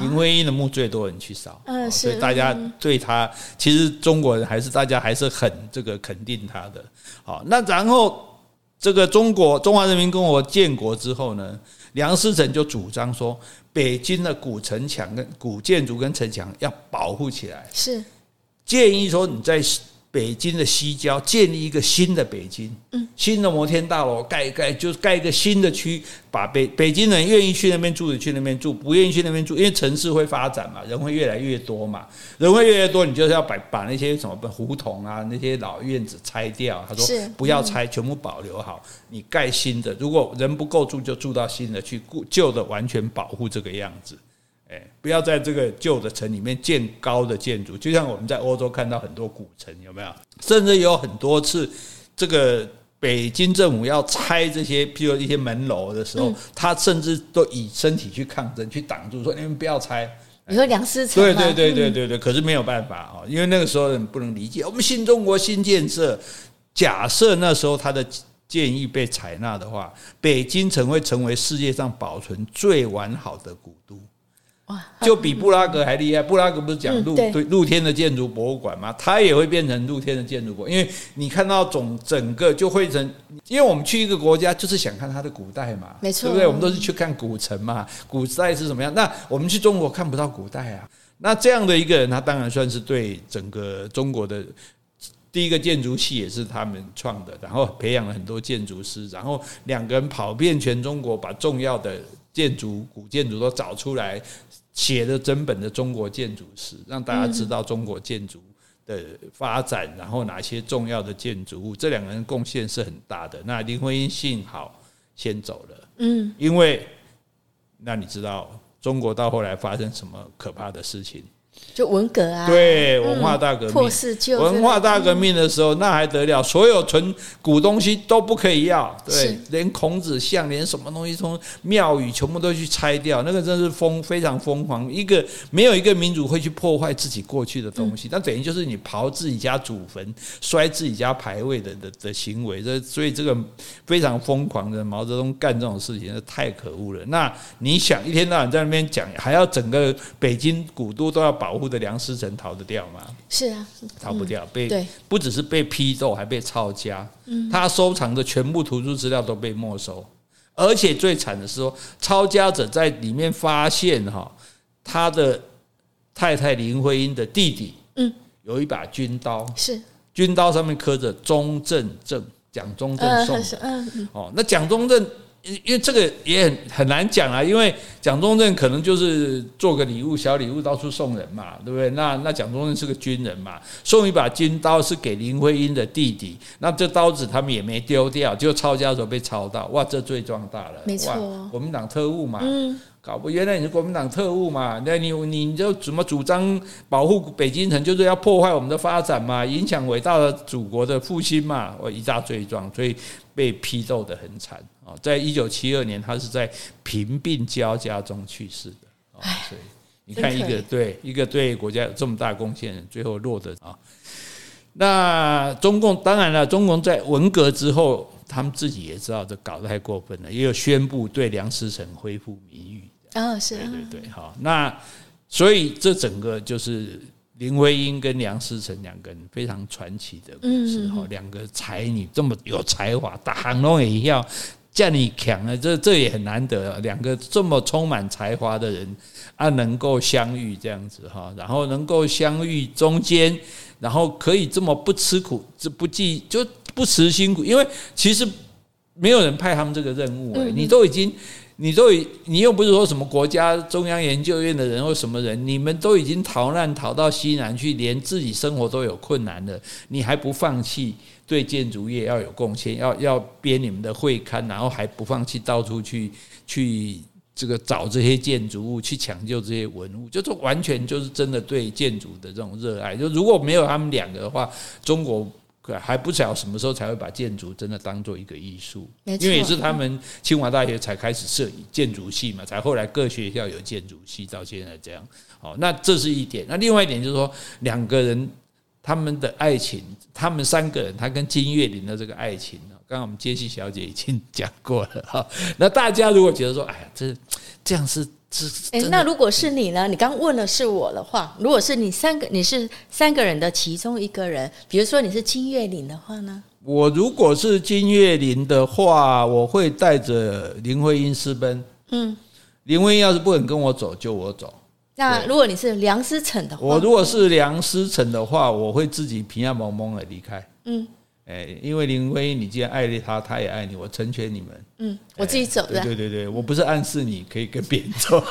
林徽因的墓最多人去扫，所以大家对他，其实中国人还是大家还是很这个肯定他的。好，那然后。这个中国中华人民共和国建国之后呢，梁思成就主张说，北京的古城墙跟古建筑跟城墙要保护起来，是建议说你在。北京的西郊建立一个新的北京，新的摩天大楼盖一盖，就是盖一个新的区，把北北京人愿意去那边住的去那边住，不愿意去那边住，因为城市会发展嘛，人会越来越多嘛，人会越来越多，你就是要把把那些什么胡同啊，那些老院子拆掉。他说不要拆，全部保留好，你盖新的，如果人不够住，就住到新的去，旧的完全保护这个样子。哎，不要在这个旧的城里面建高的建筑，就像我们在欧洲看到很多古城，有没有？甚至有很多次，这个北京政府要拆这些，譬如一些门楼的时候，他甚至都以身体去抗争，去挡住，说你们不要拆。你说梁思成？对对对对对对，可是没有办法啊，因为那个时候人不能理解，我们新中国新建设，假设那时候他的建议被采纳的话，北京城会成为世界上保存最完好的古都。哇，就比布拉格还厉害。布拉格不是讲露、嗯、对露天的建筑博物馆吗？它也会变成露天的建筑博物，因为你看到总整个就会成，因为我们去一个国家就是想看它的古代嘛，没错，对不对？我们都是去看古城嘛，古代是什么样？那我们去中国看不到古代啊。那这样的一个人，他当然算是对整个中国的。第一个建筑系也是他们创的，然后培养了很多建筑师，然后两个人跑遍全中国，把重要的建筑、古建筑都找出来，写的真本的中国建筑史，让大家知道中国建筑的发展，然后哪些重要的建筑物。这两个人贡献是很大的。那林徽因幸好先走了，嗯，因为那你知道中国到后来发生什么可怕的事情？就文革啊，对，文化大革命，破四旧，文化大革命的时候，那还得了？所有存古东西都不可以要，对，连孔子像，连什么东西从庙宇全部都去拆掉，那个真是疯，非常疯狂。一个没有一个民族会去破坏自己过去的东西，那等于就是你刨自己家祖坟、摔自己家牌位的的的行为。这所以这个非常疯狂的毛泽东干这种事情，那太可恶了。那你想一天到晚在那边讲，还要整个北京古都都要保护。的梁思成逃得掉吗？是啊，逃不掉。被对，不只是被批斗，还被抄家。他收藏的全部图书资料都被没收，而且最惨的是说，抄家者在里面发现哈，他的太太林徽因的弟弟，嗯，有一把军刀，是军刀上面刻着“中正正”，蒋中正送的。嗯，哦，那蒋中正。因为这个也很很难讲啊，因为蒋中正可能就是做个礼物，小礼物到处送人嘛，对不对？那那蒋中正是个军人嘛，送一把军刀是给林徽因的弟弟，那这刀子他们也没丢掉，就抄家的时候被抄到，哇，这罪状大了，没错，国民党特务嘛，嗯，搞不原来你是国民党特务嘛？那你你就怎么主张保护北京城，就是要破坏我们的发展嘛，影响伟大的祖国的复兴嘛，我一大罪状，所以被批斗得很惨啊。在一九七二年，他是在贫病交加中去世的。啊，所以你看，一个对一个对国家有这么大贡献，最后落得啊。那中共当然了，中共在文革之后，他们自己也知道这搞得太过分了，也有宣布对梁思成恢复名誉。啊，是，对对对，好。那所以这整个就是。林徽因跟梁思成两个人非常传奇的故事哈，两个才女这么有才华，大行龙也要叫你强啊，这这也很难得。两个这么充满才华的人啊，能够相遇这样子哈，然后能够相遇中间，然后可以这么不吃苦，这不计就不辞辛苦，因为其实没有人派他们这个任务哎，你都已经。你都已，你又不是说什么国家中央研究院的人或什么人，你们都已经逃难逃到西南去，连自己生活都有困难了，你还不放弃对建筑业要有贡献，要要编你们的会刊，然后还不放弃到处去去这个找这些建筑物，去抢救这些文物，就是完全就是真的对建筑的这种热爱。就如果没有他们两个的话，中国。还不晓得什么时候才会把建筑真的当做一个艺术，因为也是他们清华大学才开始设建筑系嘛，才后来各学校有建筑系，到现在这样。好，那这是一点。那另外一点就是说，两个人他们的爱情，他们三个人，他跟金岳霖的这个爱情，刚刚我们杰西小姐已经讲过了哈。那大家如果觉得说，哎呀，这这样是。哎，那如果是你呢？你刚问的是我的话，如果是你三个，你是三个人的其中一个人，比如说你是金岳霖的话呢？我如果是金岳霖的话，我会带着林徽因私奔。嗯，林徽因要是不肯跟我走，就我走。那如果你是梁思成的话，我如果是梁思成的话，我会自己平安蒙蒙的离开。嗯。哎，因为林徽因，你既然爱了他，他也爱你，我成全你们。嗯，我自己走的。对对对，我不是暗示你可以跟别人走，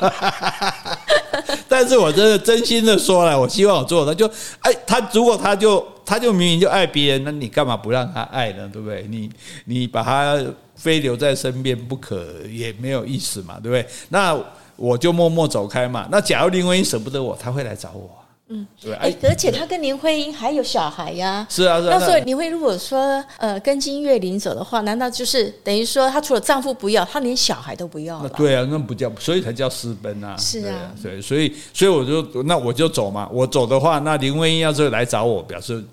但是我真的真心的说了，我希望我做到。就哎，他如果他就他就明明就爱别人，那你干嘛不让他爱呢？对不对？你你把他非留在身边不可，也没有意思嘛，对不对？那我就默默走开嘛。那假如林徽因舍不得我，他会来找我。嗯，对，哎，而且他跟林徽因还有小孩呀。是啊，是啊。那所以林徽因如果说呃跟金岳霖走的话，难道就是等于说她除了丈夫不要，她连小孩都不要了？对啊，那不叫，所以才叫私奔啊。是啊，对，所以所以我就那我就走嘛。我走的话，那林徽因要是来找我，表示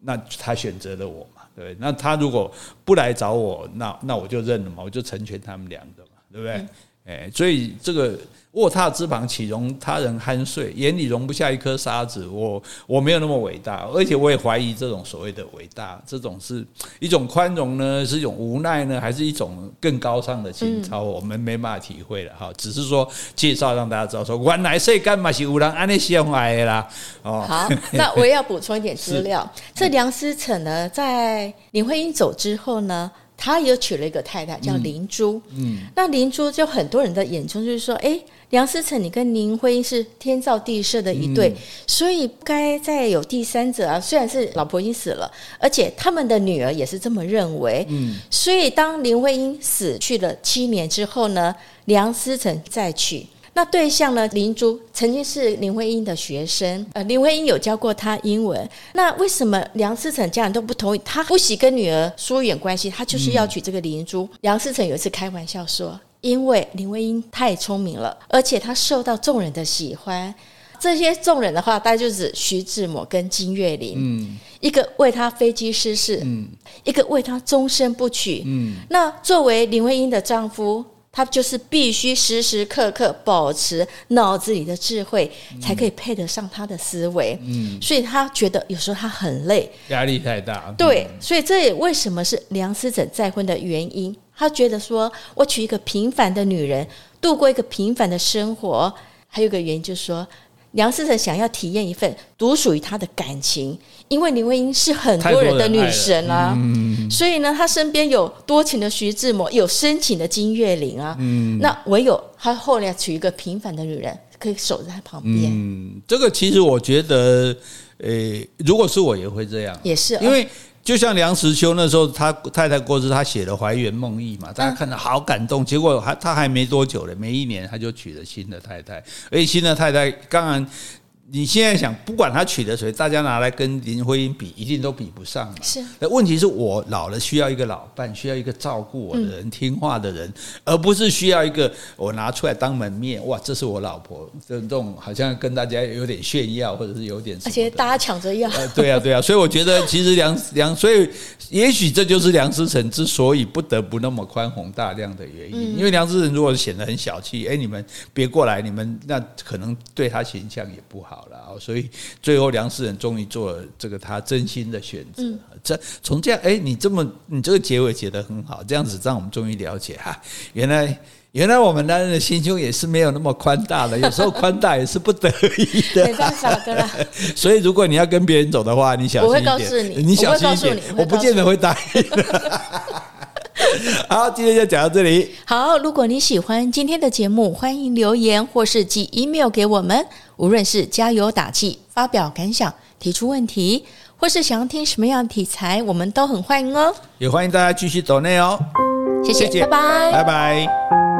那他选择了我嘛。对，那他如果不来找我，那那我就认了嘛，我就成全他们两个嘛，对不对？哎，所以这个。卧榻之旁，岂容他人酣睡？眼里容不下一颗沙子。我我没有那么伟大，而且我也怀疑这种所谓的伟大，这种是一种宽容呢，是一种无奈呢，还是一种更高尚的情操？嗯、我们没办法体会了哈。只是说介绍让大家知道说，说原来世间嘛是有人安尼相爱的啦。哦，好，那我也要补充一点资 料。这梁思成呢，在林徽因走之后呢，他也娶了一个太太叫林珠。嗯，嗯那林珠就很多人的眼中就是说，哎。梁思成，你跟林徽因是天造地设的一对，嗯、所以不该再有第三者啊。虽然是老婆已经死了，而且他们的女儿也是这么认为。嗯，所以当林徽因死去了七年之后呢，梁思成再娶，那对象呢，林珠曾经是林徽因的学生，呃，林徽因有教过她英文。那为什么梁思成家人都不同意？他不喜跟女儿疏远关系，他就是要娶这个林珠。嗯、梁思成有一次开玩笑说。因为林徽因太聪明了，而且她受到众人的喜欢。这些众人的话，大概就是徐志摩跟金岳霖。嗯，一个为她飞机失事，嗯，一个为她终身不娶。嗯，那作为林徽因的丈夫，他就是必须时时刻刻保持脑子里的智慧，嗯、才可以配得上他的思维。嗯，所以他觉得有时候他很累，压力太大。对，所以这也为什么是梁思成再婚的原因。他觉得说，我娶一个平凡的女人，度过一个平凡的生活，还有一个原因就是说，梁思成想要体验一份独属于他的感情，因为林徽因是很多人的女神啊，嗯、所以呢，他身边有多情的徐志摩，有深情的金岳霖啊，嗯、那唯有他后来娶一个平凡的女人，可以守在他旁边。嗯，这个其实我觉得，呃，如果是我也会这样，也是因为。就像梁实秋那时候，他太太过世，他写了《怀园梦忆》嘛，大家看到好感动。结果还他还没多久了，没一年他就娶了新的太太，而且新的太太当然。你现在想，不管他娶了谁，大家拿来跟林徽因比，一定都比不上。是，那问题是我老了，需要一个老伴，需要一个照顾我的人，嗯、听话的人，而不是需要一个我拿出来当门面。哇，这是我老婆，这种好像跟大家有点炫耀，或者是有点。而且大家抢着要。呃，对啊，对啊，所以我觉得其实梁梁，所以也许这就是梁思成之所以不得不那么宽宏大量的原因。嗯、因为梁思成如果显得很小气，哎，你们别过来，你们那可能对他形象也不好。好了，所以最后梁思仁终于做了这个他真心的选择。这从这样，哎，你这么你这个结尾写得很好，这样子让我们终于了解哈，原来原来我们男人的心胸也是没有那么宽大的，有时候宽大也是不得已的，没办法的啦。所以如果你要跟别人走的话，你小心一点，我会告诉你，你小心一点，我，我不见得会答应。好，今天就讲到这里。好，如果你喜欢今天的节目，欢迎留言或是寄 email 给我们。无论是加油打气、发表感想、提出问题，或是想要听什么样的题材，我们都很欢迎哦。也欢迎大家继续走内哦。谢谢，谢谢拜拜，拜拜。